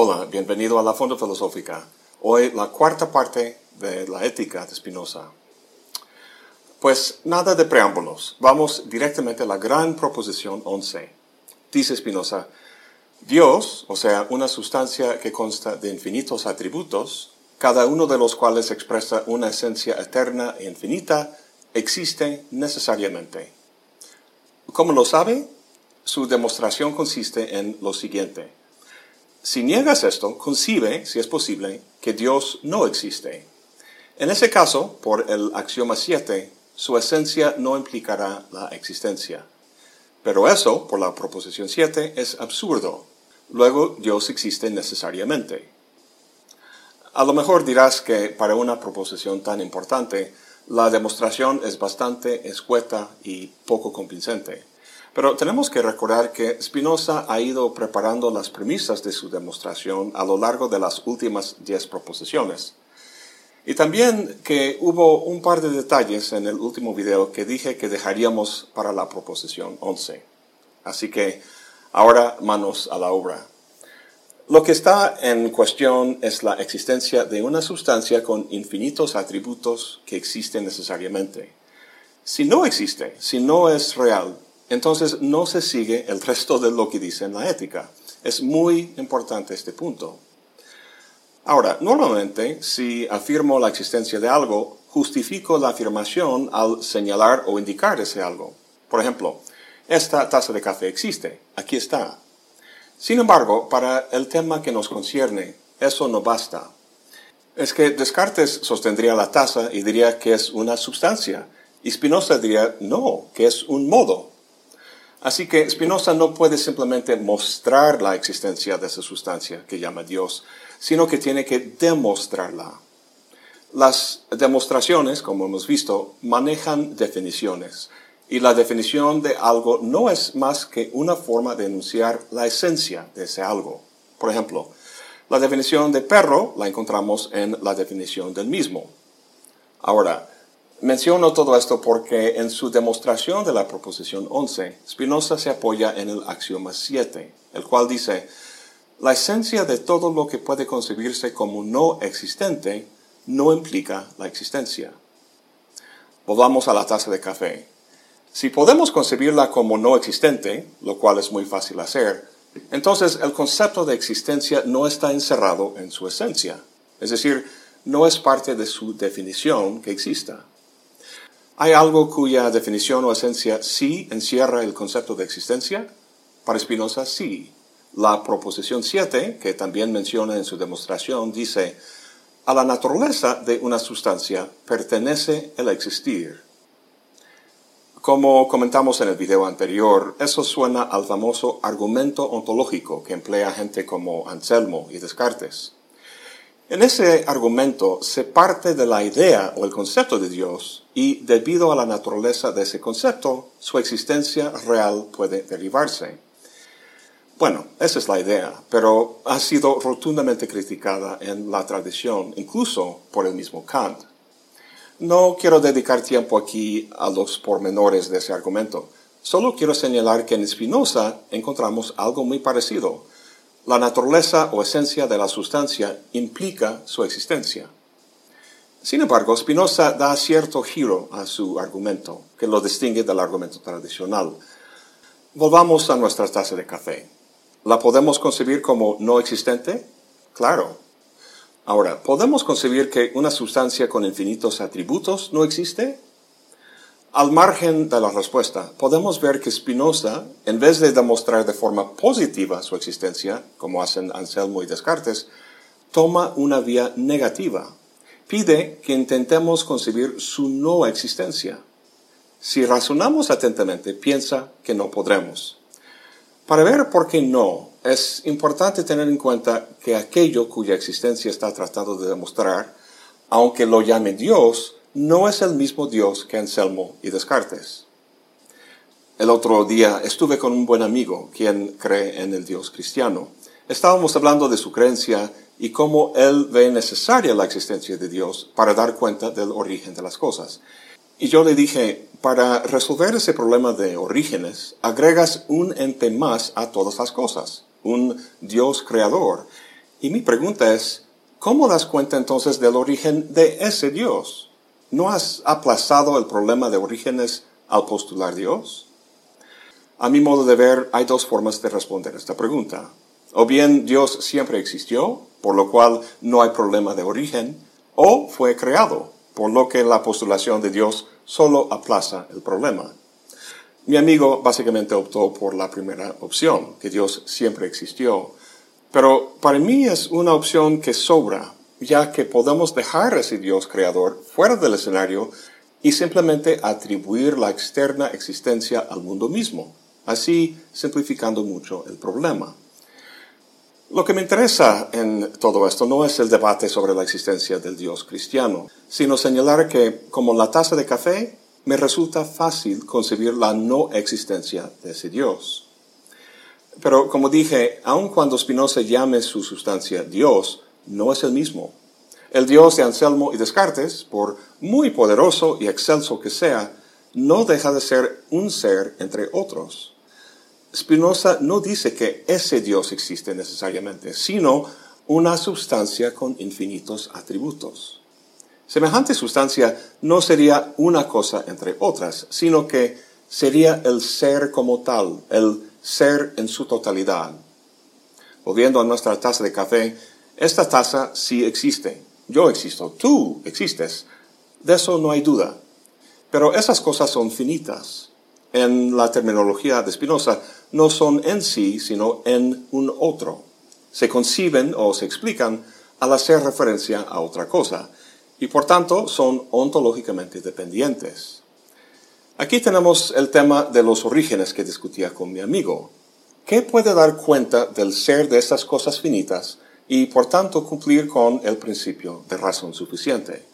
Hola, bienvenido a la Fonda Filosófica. Hoy la cuarta parte de la ética de Spinoza. Pues nada de preámbulos, vamos directamente a la gran proposición 11. Dice Spinoza, Dios, o sea, una sustancia que consta de infinitos atributos, cada uno de los cuales expresa una esencia eterna e infinita, existe necesariamente. ¿Cómo lo sabe? Su demostración consiste en lo siguiente. Si niegas esto, concibe, si es posible, que Dios no existe. En ese caso, por el axioma 7, su esencia no implicará la existencia. Pero eso, por la proposición 7, es absurdo. Luego, Dios existe necesariamente. A lo mejor dirás que para una proposición tan importante, la demostración es bastante escueta y poco convincente. Pero tenemos que recordar que Spinoza ha ido preparando las premisas de su demostración a lo largo de las últimas diez proposiciones. Y también que hubo un par de detalles en el último video que dije que dejaríamos para la proposición 11. Así que ahora manos a la obra. Lo que está en cuestión es la existencia de una sustancia con infinitos atributos que existen necesariamente. Si no existe, si no es real, entonces no se sigue el resto de lo que dice en la ética. Es muy importante este punto. Ahora, normalmente, si afirmo la existencia de algo, justifico la afirmación al señalar o indicar ese algo. Por ejemplo, esta taza de café existe, aquí está. Sin embargo, para el tema que nos concierne, eso no basta. Es que Descartes sostendría la taza y diría que es una sustancia, y diría no, que es un modo. Así que Spinoza no puede simplemente mostrar la existencia de esa sustancia que llama Dios, sino que tiene que demostrarla. Las demostraciones, como hemos visto, manejan definiciones, y la definición de algo no es más que una forma de enunciar la esencia de ese algo. Por ejemplo, la definición de perro la encontramos en la definición del mismo. Ahora, Menciono todo esto porque en su demostración de la proposición 11, Spinoza se apoya en el axioma 7, el cual dice, la esencia de todo lo que puede concebirse como no existente no implica la existencia. Volvamos a la taza de café. Si podemos concebirla como no existente, lo cual es muy fácil hacer, entonces el concepto de existencia no está encerrado en su esencia, es decir, no es parte de su definición que exista. ¿Hay algo cuya definición o esencia sí encierra el concepto de existencia? Para Spinoza, sí. La proposición 7, que también menciona en su demostración, dice, a la naturaleza de una sustancia pertenece el existir. Como comentamos en el video anterior, eso suena al famoso argumento ontológico que emplea gente como Anselmo y Descartes. En ese argumento se parte de la idea o el concepto de Dios y debido a la naturaleza de ese concepto, su existencia real puede derivarse. Bueno, esa es la idea, pero ha sido rotundamente criticada en la tradición, incluso por el mismo Kant. No quiero dedicar tiempo aquí a los pormenores de ese argumento, solo quiero señalar que en Spinoza encontramos algo muy parecido, la naturaleza o esencia de la sustancia implica su existencia. Sin embargo, Spinoza da cierto giro a su argumento, que lo distingue del argumento tradicional. Volvamos a nuestra taza de café. ¿La podemos concebir como no existente? Claro. Ahora, ¿podemos concebir que una sustancia con infinitos atributos no existe? Al margen de la respuesta, podemos ver que Spinoza, en vez de demostrar de forma positiva su existencia, como hacen Anselmo y Descartes, toma una vía negativa. Pide que intentemos concebir su no existencia. Si razonamos atentamente, piensa que no podremos. Para ver por qué no, es importante tener en cuenta que aquello cuya existencia está tratando de demostrar, aunque lo llame Dios, no es el mismo Dios que Anselmo y Descartes. El otro día estuve con un buen amigo quien cree en el Dios cristiano. Estábamos hablando de su creencia y cómo él ve necesaria la existencia de Dios para dar cuenta del origen de las cosas. Y yo le dije, para resolver ese problema de orígenes, agregas un ente más a todas las cosas, un Dios creador, Y mi pregunta es, ¿cómo das cuenta entonces del origen de ese Dios? ¿No has aplazado el problema de orígenes al postular Dios? A mi modo de ver, hay dos formas de responder esta pregunta. O bien Dios siempre existió, por lo cual no hay problema de origen, o fue creado, por lo que la postulación de Dios solo aplaza el problema. Mi amigo básicamente optó por la primera opción, que Dios siempre existió. Pero para mí es una opción que sobra, ya que podemos dejar ese Dios creador fuera del escenario y simplemente atribuir la externa existencia al mundo mismo así simplificando mucho el problema. Lo que me interesa en todo esto no es el debate sobre la existencia del Dios cristiano, sino señalar que, como la taza de café, me resulta fácil concebir la no existencia de ese Dios. Pero, como dije, aun cuando Spinoza llame su sustancia Dios, no es el mismo. El Dios de Anselmo y Descartes, por muy poderoso y excelso que sea, no deja de ser un ser entre otros. Spinoza no dice que ese Dios existe necesariamente, sino una sustancia con infinitos atributos. Semejante sustancia no sería una cosa entre otras, sino que sería el ser como tal, el ser en su totalidad. Volviendo a nuestra taza de café, esta taza sí existe. Yo existo, tú existes. De eso no hay duda. Pero esas cosas son finitas. En la terminología de Spinoza, no son en sí, sino en un otro. Se conciben o se explican al hacer referencia a otra cosa, y por tanto son ontológicamente dependientes. Aquí tenemos el tema de los orígenes que discutía con mi amigo. ¿Qué puede dar cuenta del ser de estas cosas finitas y por tanto cumplir con el principio de razón suficiente?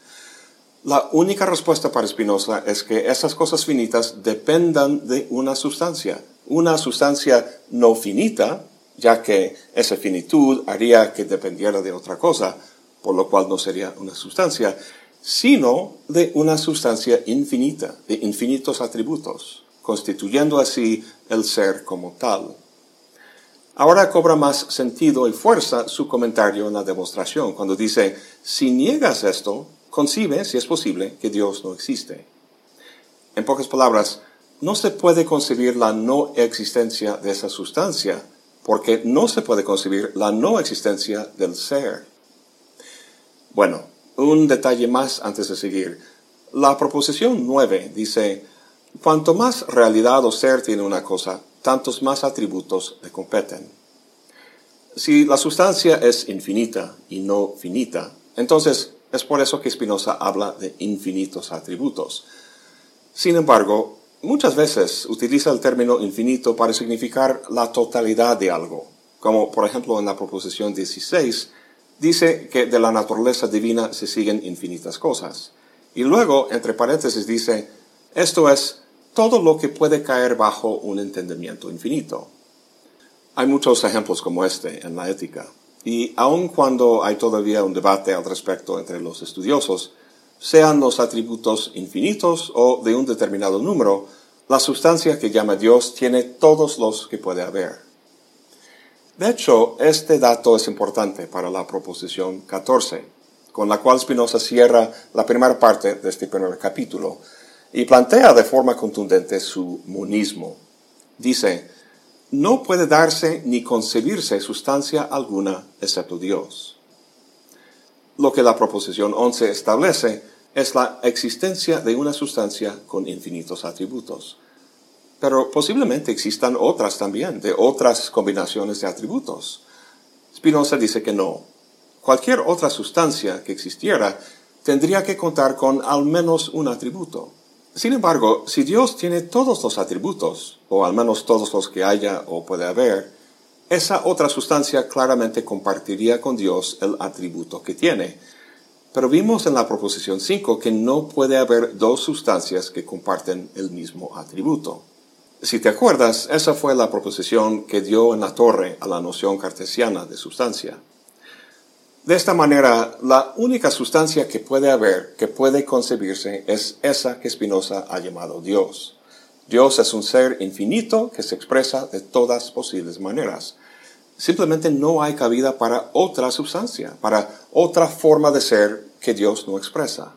La única respuesta para Spinoza es que esas cosas finitas dependan de una sustancia, una sustancia no finita, ya que esa finitud haría que dependiera de otra cosa, por lo cual no sería una sustancia, sino de una sustancia infinita, de infinitos atributos, constituyendo así el ser como tal. Ahora cobra más sentido y fuerza su comentario en la demostración, cuando dice, si niegas esto, concibe, si es posible, que Dios no existe. En pocas palabras, no se puede concebir la no existencia de esa sustancia, porque no se puede concebir la no existencia del ser. Bueno, un detalle más antes de seguir. La proposición 9 dice, cuanto más realidad o ser tiene una cosa, tantos más atributos le competen. Si la sustancia es infinita y no finita, entonces es por eso que Spinoza habla de infinitos atributos. Sin embargo, muchas veces utiliza el término infinito para significar la totalidad de algo, como por ejemplo en la proposición 16, dice que de la naturaleza divina se siguen infinitas cosas. Y luego, entre paréntesis, dice, esto es todo lo que puede caer bajo un entendimiento infinito. Hay muchos ejemplos como este en la ética, y aun cuando hay todavía un debate al respecto entre los estudiosos, sean los atributos infinitos o de un determinado número, la sustancia que llama Dios tiene todos los que puede haber. De hecho, este dato es importante para la proposición 14, con la cual Spinoza cierra la primera parte de este primer capítulo y plantea de forma contundente su monismo. Dice, no puede darse ni concebirse sustancia alguna excepto Dios. Lo que la proposición 11 establece es la existencia de una sustancia con infinitos atributos. Pero posiblemente existan otras también, de otras combinaciones de atributos. Spinoza dice que no. Cualquier otra sustancia que existiera tendría que contar con al menos un atributo. Sin embargo, si Dios tiene todos los atributos, o al menos todos los que haya o puede haber, esa otra sustancia claramente compartiría con Dios el atributo que tiene, pero vimos en la proposición 5 que no puede haber dos sustancias que comparten el mismo atributo. Si te acuerdas, esa fue la proposición que dio en la torre a la noción cartesiana de sustancia. De esta manera, la única sustancia que puede haber, que puede concebirse, es esa que Spinoza ha llamado Dios. Dios es un ser infinito que se expresa de todas posibles maneras. simplemente no hay cabida para otra sustancia, para otra forma de ser que Dios no expresa.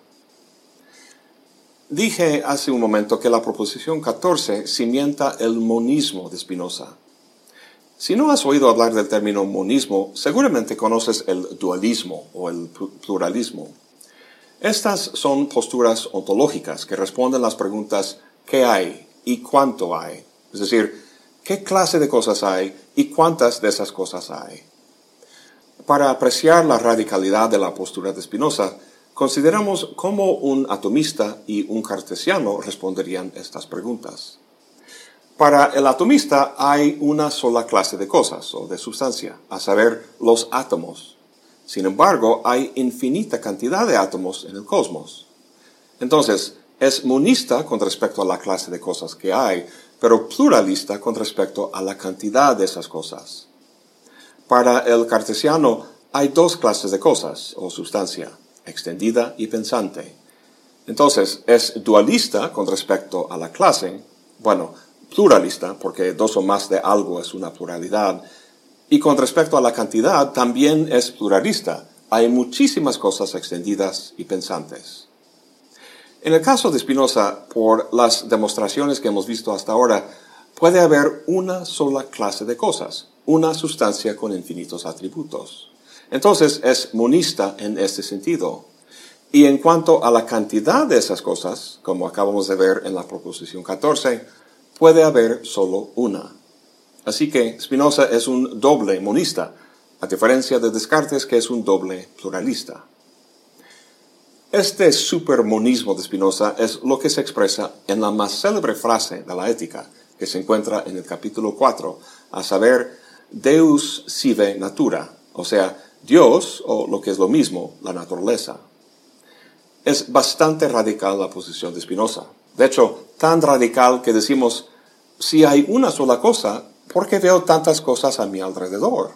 Dije hace un momento que la proposición 14 cimienta el monismo de Spinoza. Si no has oído hablar del término monismo, seguramente conoces el dualismo o el pluralismo. Estas son posturas ontológicas que responden las preguntas ¿qué hay y cuánto hay? Es decir, ¿qué clase de cosas hay y cuántas de esas cosas hay? Para apreciar la radicalidad de la postura de Spinoza, consideramos cómo un atomista y un cartesiano responderían estas preguntas. Para el atomista hay una sola clase de cosas o de sustancia, a saber, los átomos. Sin embargo, hay infinita cantidad de átomos en el cosmos. Entonces, es monista con respecto a la clase de cosas que hay, pero pluralista con respecto a la cantidad de esas cosas. Para el cartesiano hay dos clases de cosas o sustancia, extendida y pensante. Entonces, es dualista con respecto a la clase, bueno, pluralista, porque dos o más de algo es una pluralidad, y con respecto a la cantidad también es pluralista. Hay muchísimas cosas extendidas y pensantes. En el caso de Spinoza, por las demostraciones que hemos visto hasta ahora, puede haber una sola clase de cosas, una sustancia con infinitos atributos. Entonces es monista en este sentido. Y en cuanto a la cantidad de esas cosas, como acabamos de ver en la proposición 14, puede haber solo una. Así que Spinoza es un doble monista, a diferencia de Descartes que es un doble pluralista. Este supermonismo de Spinoza es lo que se expresa en la más célebre frase de la ética, que se encuentra en el capítulo 4, a saber, Deus sive natura, o sea, Dios, o lo que es lo mismo, la naturaleza. Es bastante radical la posición de Spinoza. De hecho, tan radical que decimos, si hay una sola cosa, ¿por qué veo tantas cosas a mi alrededor?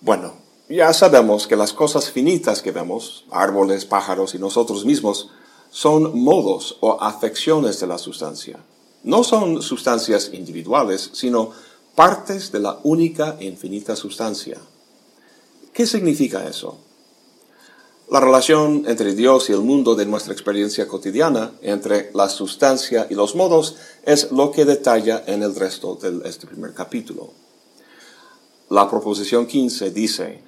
Bueno, ya sabemos que las cosas finitas que vemos, árboles, pájaros y nosotros mismos, son modos o afecciones de la sustancia. No son sustancias individuales, sino partes de la única e infinita sustancia. ¿Qué significa eso? La relación entre Dios y el mundo de nuestra experiencia cotidiana, entre la sustancia y los modos, es lo que detalla en el resto de este primer capítulo. La proposición 15 dice,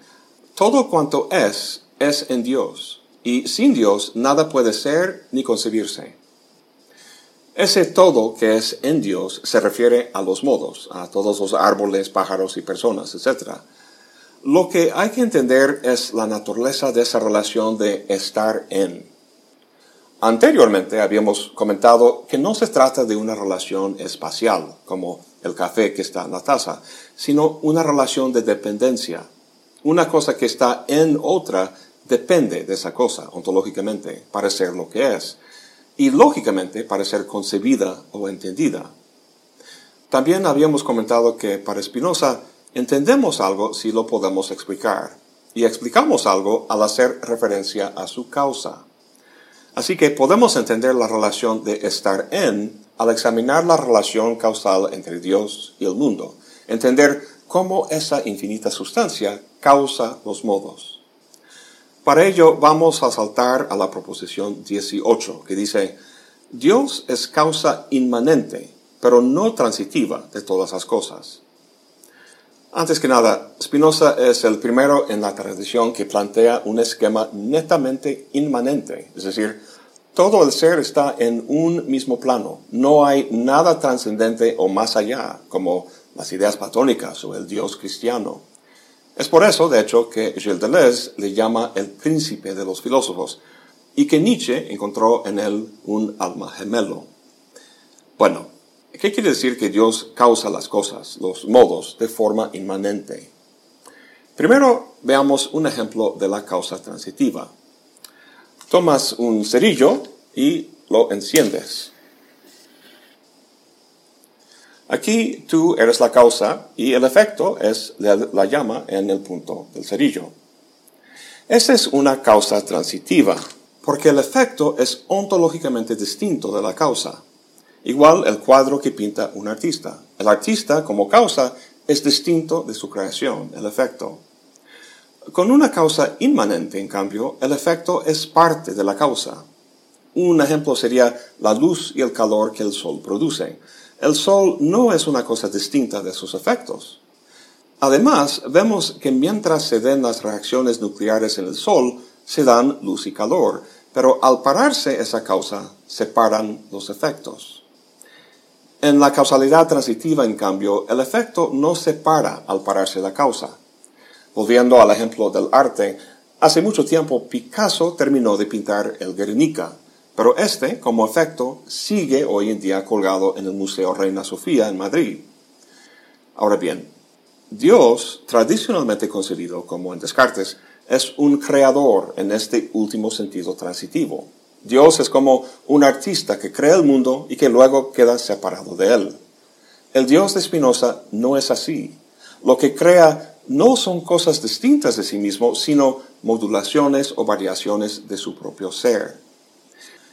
todo cuanto es, es en Dios, y sin Dios nada puede ser ni concebirse. Ese todo que es en Dios se refiere a los modos, a todos los árboles, pájaros y personas, etc. Lo que hay que entender es la naturaleza de esa relación de estar en. Anteriormente habíamos comentado que no se trata de una relación espacial, como el café que está en la taza, sino una relación de dependencia. Una cosa que está en otra depende de esa cosa, ontológicamente, para ser lo que es, y lógicamente para ser concebida o entendida. También habíamos comentado que para Spinoza Entendemos algo si lo podemos explicar, y explicamos algo al hacer referencia a su causa. Así que podemos entender la relación de estar en al examinar la relación causal entre Dios y el mundo, entender cómo esa infinita sustancia causa los modos. Para ello vamos a saltar a la proposición 18, que dice, Dios es causa inmanente, pero no transitiva de todas las cosas. Antes que nada, Spinoza es el primero en la tradición que plantea un esquema netamente inmanente, es decir, todo el ser está en un mismo plano, no hay nada trascendente o más allá, como las ideas platónicas o el Dios cristiano. Es por eso, de hecho, que Gilles Deleuze le llama el príncipe de los filósofos y que Nietzsche encontró en él un alma gemelo. Bueno, ¿Qué quiere decir que Dios causa las cosas, los modos, de forma inmanente? Primero veamos un ejemplo de la causa transitiva. Tomas un cerillo y lo enciendes. Aquí tú eres la causa y el efecto es la llama en el punto del cerillo. Esa es una causa transitiva, porque el efecto es ontológicamente distinto de la causa. Igual el cuadro que pinta un artista. El artista, como causa, es distinto de su creación, el efecto. Con una causa inmanente, en cambio, el efecto es parte de la causa. Un ejemplo sería la luz y el calor que el sol produce. El sol no es una cosa distinta de sus efectos. Además, vemos que mientras se den las reacciones nucleares en el sol, se dan luz y calor, pero al pararse esa causa, se paran los efectos. En la causalidad transitiva, en cambio, el efecto no se para al pararse la causa. Volviendo al ejemplo del arte, hace mucho tiempo Picasso terminó de pintar el Guernica, pero este, como efecto, sigue hoy en día colgado en el Museo Reina Sofía en Madrid. Ahora bien, Dios, tradicionalmente concebido como en Descartes, es un creador en este último sentido transitivo. Dios es como un artista que crea el mundo y que luego queda separado de él. El Dios de Spinoza no es así. Lo que crea no son cosas distintas de sí mismo, sino modulaciones o variaciones de su propio ser.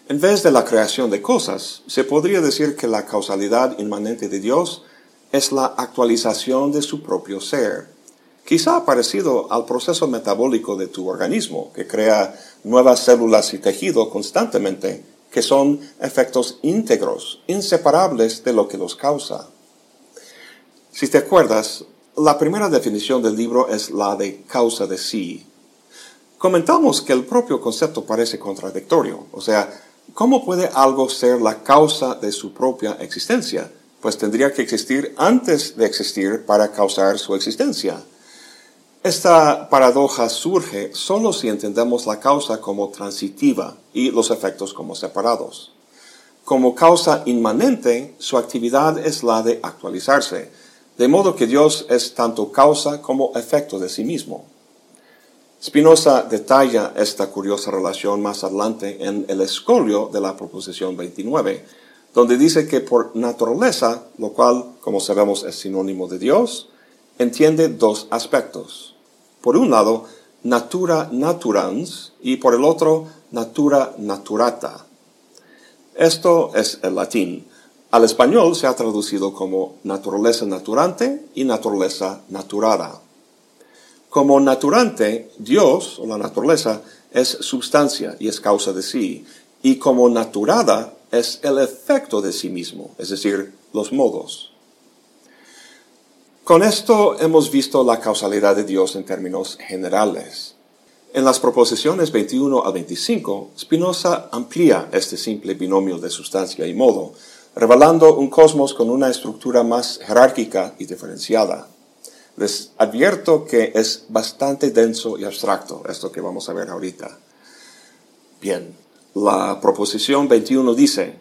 En vez de la creación de cosas, se podría decir que la causalidad inmanente de Dios es la actualización de su propio ser quizá parecido al proceso metabólico de tu organismo, que crea nuevas células y tejido constantemente, que son efectos íntegros, inseparables de lo que los causa. Si te acuerdas, la primera definición del libro es la de causa de sí. Comentamos que el propio concepto parece contradictorio, o sea, ¿cómo puede algo ser la causa de su propia existencia? Pues tendría que existir antes de existir para causar su existencia. Esta paradoja surge solo si entendemos la causa como transitiva y los efectos como separados. Como causa inmanente, su actividad es la de actualizarse, de modo que Dios es tanto causa como efecto de sí mismo. Spinoza detalla esta curiosa relación más adelante en el escolio de la proposición 29, donde dice que por naturaleza, lo cual, como sabemos, es sinónimo de Dios, entiende dos aspectos. Por un lado, natura naturans y por el otro, natura naturata. Esto es el latín. Al español se ha traducido como naturaleza naturante y naturaleza naturada. Como naturante, Dios o la naturaleza es sustancia y es causa de sí, y como naturada es el efecto de sí mismo, es decir, los modos. Con esto hemos visto la causalidad de Dios en términos generales. En las proposiciones 21 a 25, Spinoza amplía este simple binomio de sustancia y modo, revelando un cosmos con una estructura más jerárquica y diferenciada. Les advierto que es bastante denso y abstracto esto que vamos a ver ahorita. Bien, la proposición 21 dice,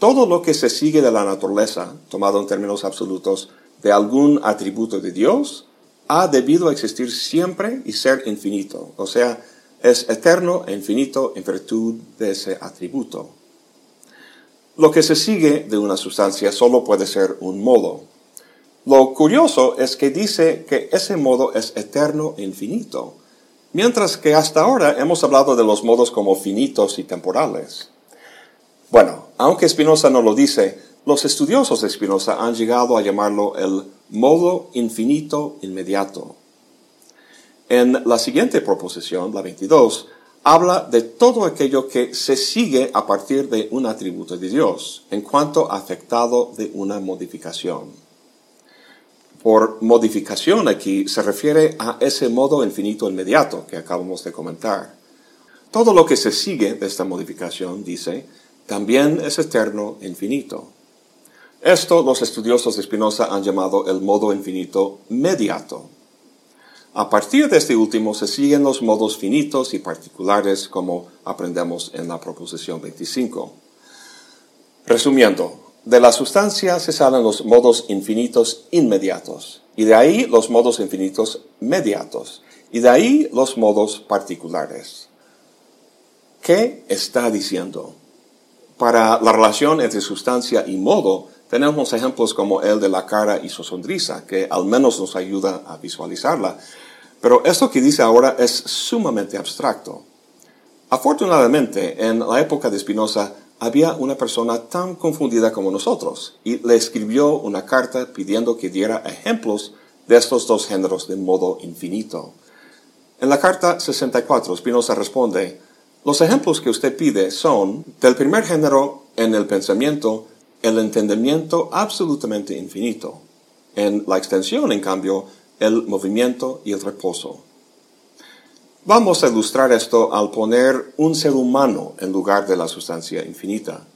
todo lo que se sigue de la naturaleza, tomado en términos absolutos, de algún atributo de Dios ha debido existir siempre y ser infinito. O sea, es eterno e infinito en virtud de ese atributo. Lo que se sigue de una sustancia solo puede ser un modo. Lo curioso es que dice que ese modo es eterno e infinito, mientras que hasta ahora hemos hablado de los modos como finitos y temporales. Bueno, aunque Spinoza no lo dice, los estudiosos de Spinoza han llegado a llamarlo el modo infinito inmediato. En la siguiente proposición, la 22, habla de todo aquello que se sigue a partir de un atributo de Dios, en cuanto afectado de una modificación. Por modificación aquí se refiere a ese modo infinito inmediato que acabamos de comentar. Todo lo que se sigue de esta modificación, dice, también es eterno e infinito. Esto los estudiosos de Spinoza han llamado el modo infinito mediato. A partir de este último se siguen los modos finitos y particulares como aprendemos en la proposición 25. Resumiendo, de la sustancia se salen los modos infinitos inmediatos, y de ahí los modos infinitos mediatos, y de ahí los modos particulares. ¿Qué está diciendo? Para la relación entre sustancia y modo, tenemos ejemplos como el de la cara y su sonrisa, que al menos nos ayuda a visualizarla. Pero esto que dice ahora es sumamente abstracto. Afortunadamente, en la época de Spinoza había una persona tan confundida como nosotros y le escribió una carta pidiendo que diera ejemplos de estos dos géneros de modo infinito. En la carta 64, Spinoza responde, los ejemplos que usted pide son, del primer género en el pensamiento, el entendimiento absolutamente infinito. En la extensión, en cambio, el movimiento y el reposo. Vamos a ilustrar esto al poner un ser humano en lugar de la sustancia infinita.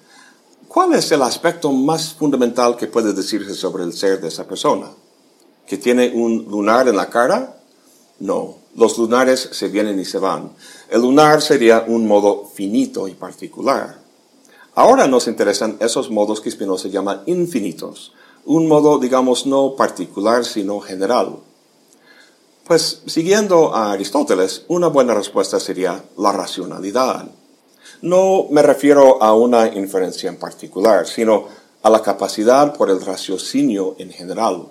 ¿Cuál es el aspecto más fundamental que puede decirse sobre el ser de esa persona? ¿Que tiene un lunar en la cara? No, los lunares se vienen y se van. El lunar sería un modo finito y particular. Ahora nos interesan esos modos que Spinoza llama infinitos, un modo, digamos, no particular, sino general. Pues siguiendo a Aristóteles, una buena respuesta sería la racionalidad. No me refiero a una inferencia en particular, sino a la capacidad por el raciocinio en general.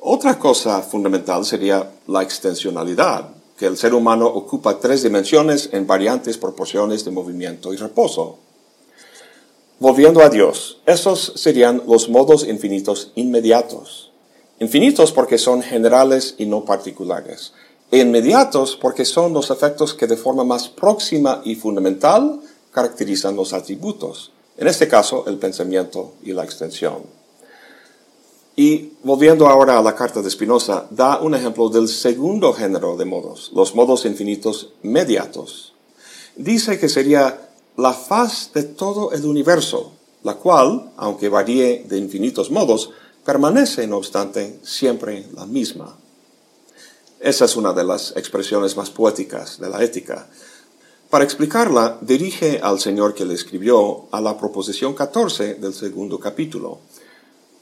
Otra cosa fundamental sería la extensionalidad, que el ser humano ocupa tres dimensiones en variantes proporciones de movimiento y reposo. Volviendo a Dios, esos serían los modos infinitos inmediatos. Infinitos porque son generales y no particulares. E inmediatos porque son los efectos que de forma más próxima y fundamental caracterizan los atributos. En este caso, el pensamiento y la extensión. Y volviendo ahora a la carta de Spinoza, da un ejemplo del segundo género de modos, los modos infinitos mediatos. Dice que sería la faz de todo el universo, la cual, aunque varíe de infinitos modos, permanece, no obstante, siempre la misma. Esa es una de las expresiones más poéticas de la ética. Para explicarla, dirige al Señor que le escribió a la proposición 14 del segundo capítulo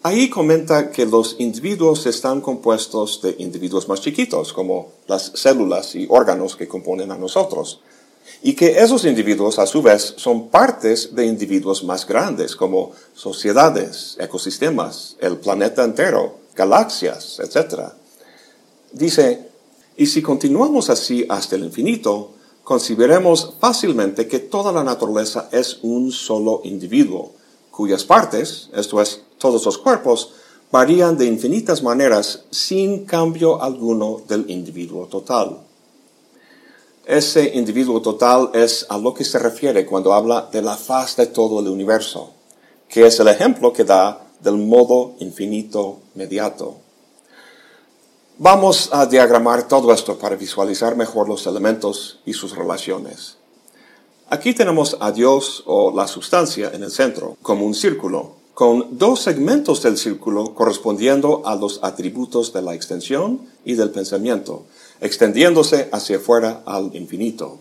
Ahí comenta que los individuos están compuestos de individuos más chiquitos, como las células y órganos que componen a nosotros, y que esos individuos a su vez son partes de individuos más grandes, como sociedades, ecosistemas, el planeta entero, galaxias, etc. Dice, y si continuamos así hasta el infinito, consideremos fácilmente que toda la naturaleza es un solo individuo, cuyas partes, esto es, todos los cuerpos, varían de infinitas maneras sin cambio alguno del individuo total. Ese individuo total es a lo que se refiere cuando habla de la faz de todo el universo, que es el ejemplo que da del modo infinito mediato. Vamos a diagramar todo esto para visualizar mejor los elementos y sus relaciones. Aquí tenemos a Dios o la sustancia en el centro, como un círculo, con dos segmentos del círculo correspondiendo a los atributos de la extensión y del pensamiento, extendiéndose hacia afuera al infinito.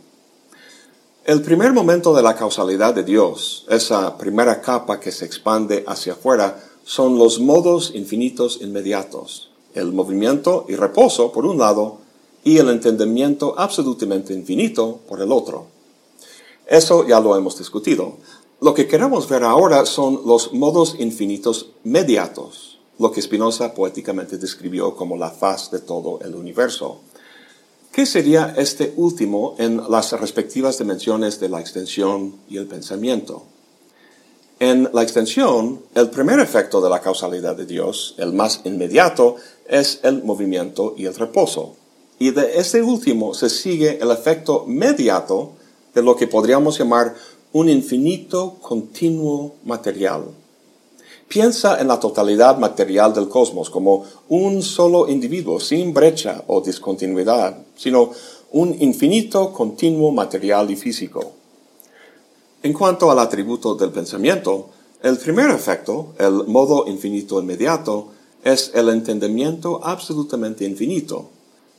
El primer momento de la causalidad de Dios, esa primera capa que se expande hacia afuera, son los modos infinitos inmediatos, el movimiento y reposo por un lado y el entendimiento absolutamente infinito por el otro. Eso ya lo hemos discutido. Lo que queremos ver ahora son los modos infinitos mediatos, lo que Spinoza poéticamente describió como la faz de todo el universo. ¿Qué sería este último en las respectivas dimensiones de la extensión y el pensamiento? En la extensión, el primer efecto de la causalidad de Dios, el más inmediato, es el movimiento y el reposo. Y de este último se sigue el efecto mediato de lo que podríamos llamar un infinito continuo material. Piensa en la totalidad material del cosmos como un solo individuo sin brecha o discontinuidad, sino un infinito continuo material y físico. En cuanto al atributo del pensamiento, el primer efecto, el modo infinito inmediato, es el entendimiento absolutamente infinito,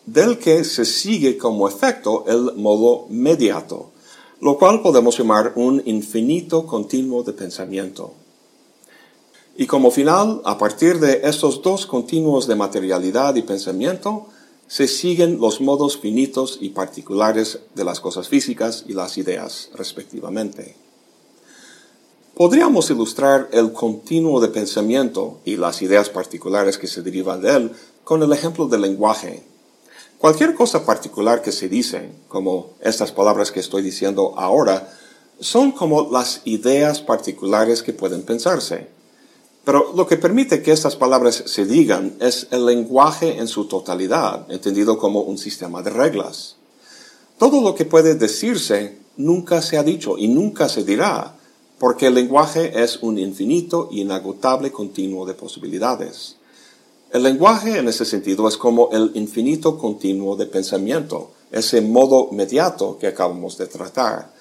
del que se sigue como efecto el modo mediato, lo cual podemos llamar un infinito continuo de pensamiento. Y como final, a partir de estos dos continuos de materialidad y pensamiento, se siguen los modos finitos y particulares de las cosas físicas y las ideas, respectivamente. Podríamos ilustrar el continuo de pensamiento y las ideas particulares que se derivan de él con el ejemplo del lenguaje, Cualquier cosa particular que se dice, como estas palabras que estoy diciendo ahora, son como las ideas particulares que pueden pensarse. Pero lo que permite que estas palabras se digan es el lenguaje en su totalidad, entendido como un sistema de reglas. Todo lo que puede decirse nunca se ha dicho y nunca se dirá, porque el lenguaje es un infinito y inagotable continuo de posibilidades. El lenguaje en ese sentido es como el infinito continuo de pensamiento, ese modo mediato que acabamos de tratar.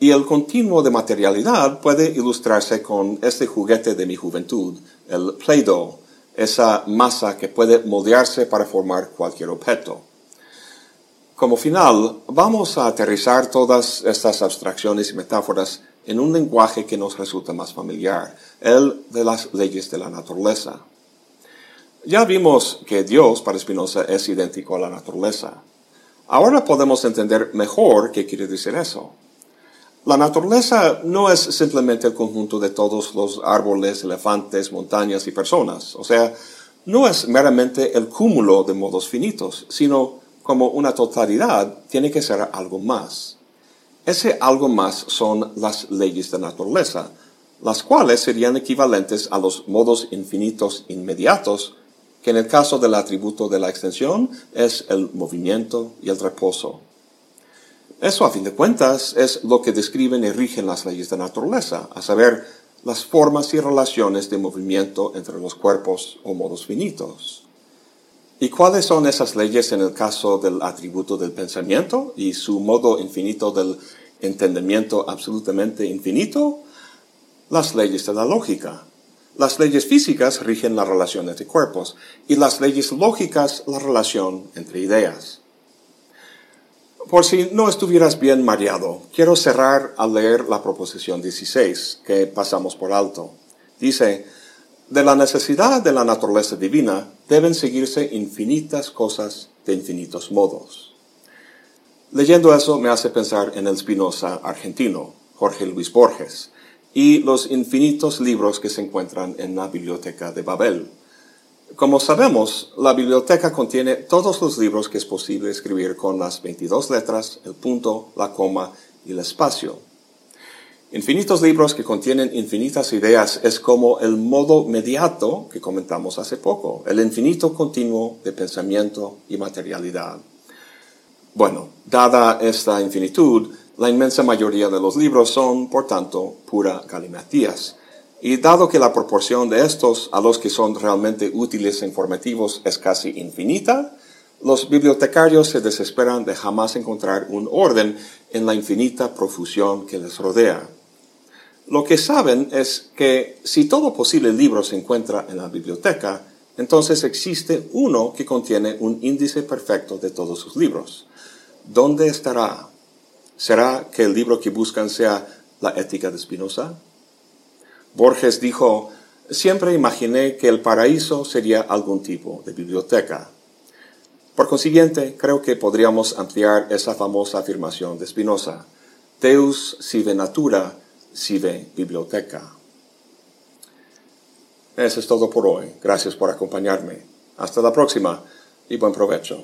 Y el continuo de materialidad puede ilustrarse con este juguete de mi juventud, el Play-Doh, esa masa que puede moldearse para formar cualquier objeto. Como final, vamos a aterrizar todas estas abstracciones y metáforas en un lenguaje que nos resulta más familiar, el de las leyes de la naturaleza. Ya vimos que Dios para Spinoza es idéntico a la naturaleza. Ahora podemos entender mejor qué quiere decir eso. La naturaleza no es simplemente el conjunto de todos los árboles, elefantes, montañas y personas. O sea, no es meramente el cúmulo de modos finitos, sino como una totalidad tiene que ser algo más. Ese algo más son las leyes de naturaleza, las cuales serían equivalentes a los modos infinitos inmediatos, que en el caso del atributo de la extensión es el movimiento y el reposo. Eso, a fin de cuentas, es lo que describen y rigen las leyes de naturaleza, a saber, las formas y relaciones de movimiento entre los cuerpos o modos finitos. ¿Y cuáles son esas leyes en el caso del atributo del pensamiento y su modo infinito del entendimiento absolutamente infinito? Las leyes de la lógica. Las leyes físicas rigen la relación entre cuerpos y las leyes lógicas la relación entre ideas. Por si no estuvieras bien mareado, quiero cerrar al leer la proposición 16, que pasamos por alto. Dice, de la necesidad de la naturaleza divina deben seguirse infinitas cosas de infinitos modos. Leyendo eso me hace pensar en el Spinoza argentino, Jorge Luis Borges, y los infinitos libros que se encuentran en la biblioteca de Babel. Como sabemos, la biblioteca contiene todos los libros que es posible escribir con las 22 letras, el punto, la coma y el espacio. Infinitos libros que contienen infinitas ideas es como el modo mediato que comentamos hace poco, el infinito continuo de pensamiento y materialidad. Bueno, dada esta infinitud, la inmensa mayoría de los libros son, por tanto, pura galimatías. Y dado que la proporción de estos a los que son realmente útiles e informativos es casi infinita, los bibliotecarios se desesperan de jamás encontrar un orden en la infinita profusión que les rodea. Lo que saben es que si todo posible libro se encuentra en la biblioteca, entonces existe uno que contiene un índice perfecto de todos sus libros. ¿Dónde estará? ¿Será que el libro que buscan sea la ética de Spinoza? Borges dijo, siempre imaginé que el paraíso sería algún tipo de biblioteca. Por consiguiente, creo que podríamos ampliar esa famosa afirmación de Spinoza, Deus sive natura, sive biblioteca. Eso es todo por hoy. Gracias por acompañarme. Hasta la próxima y buen provecho.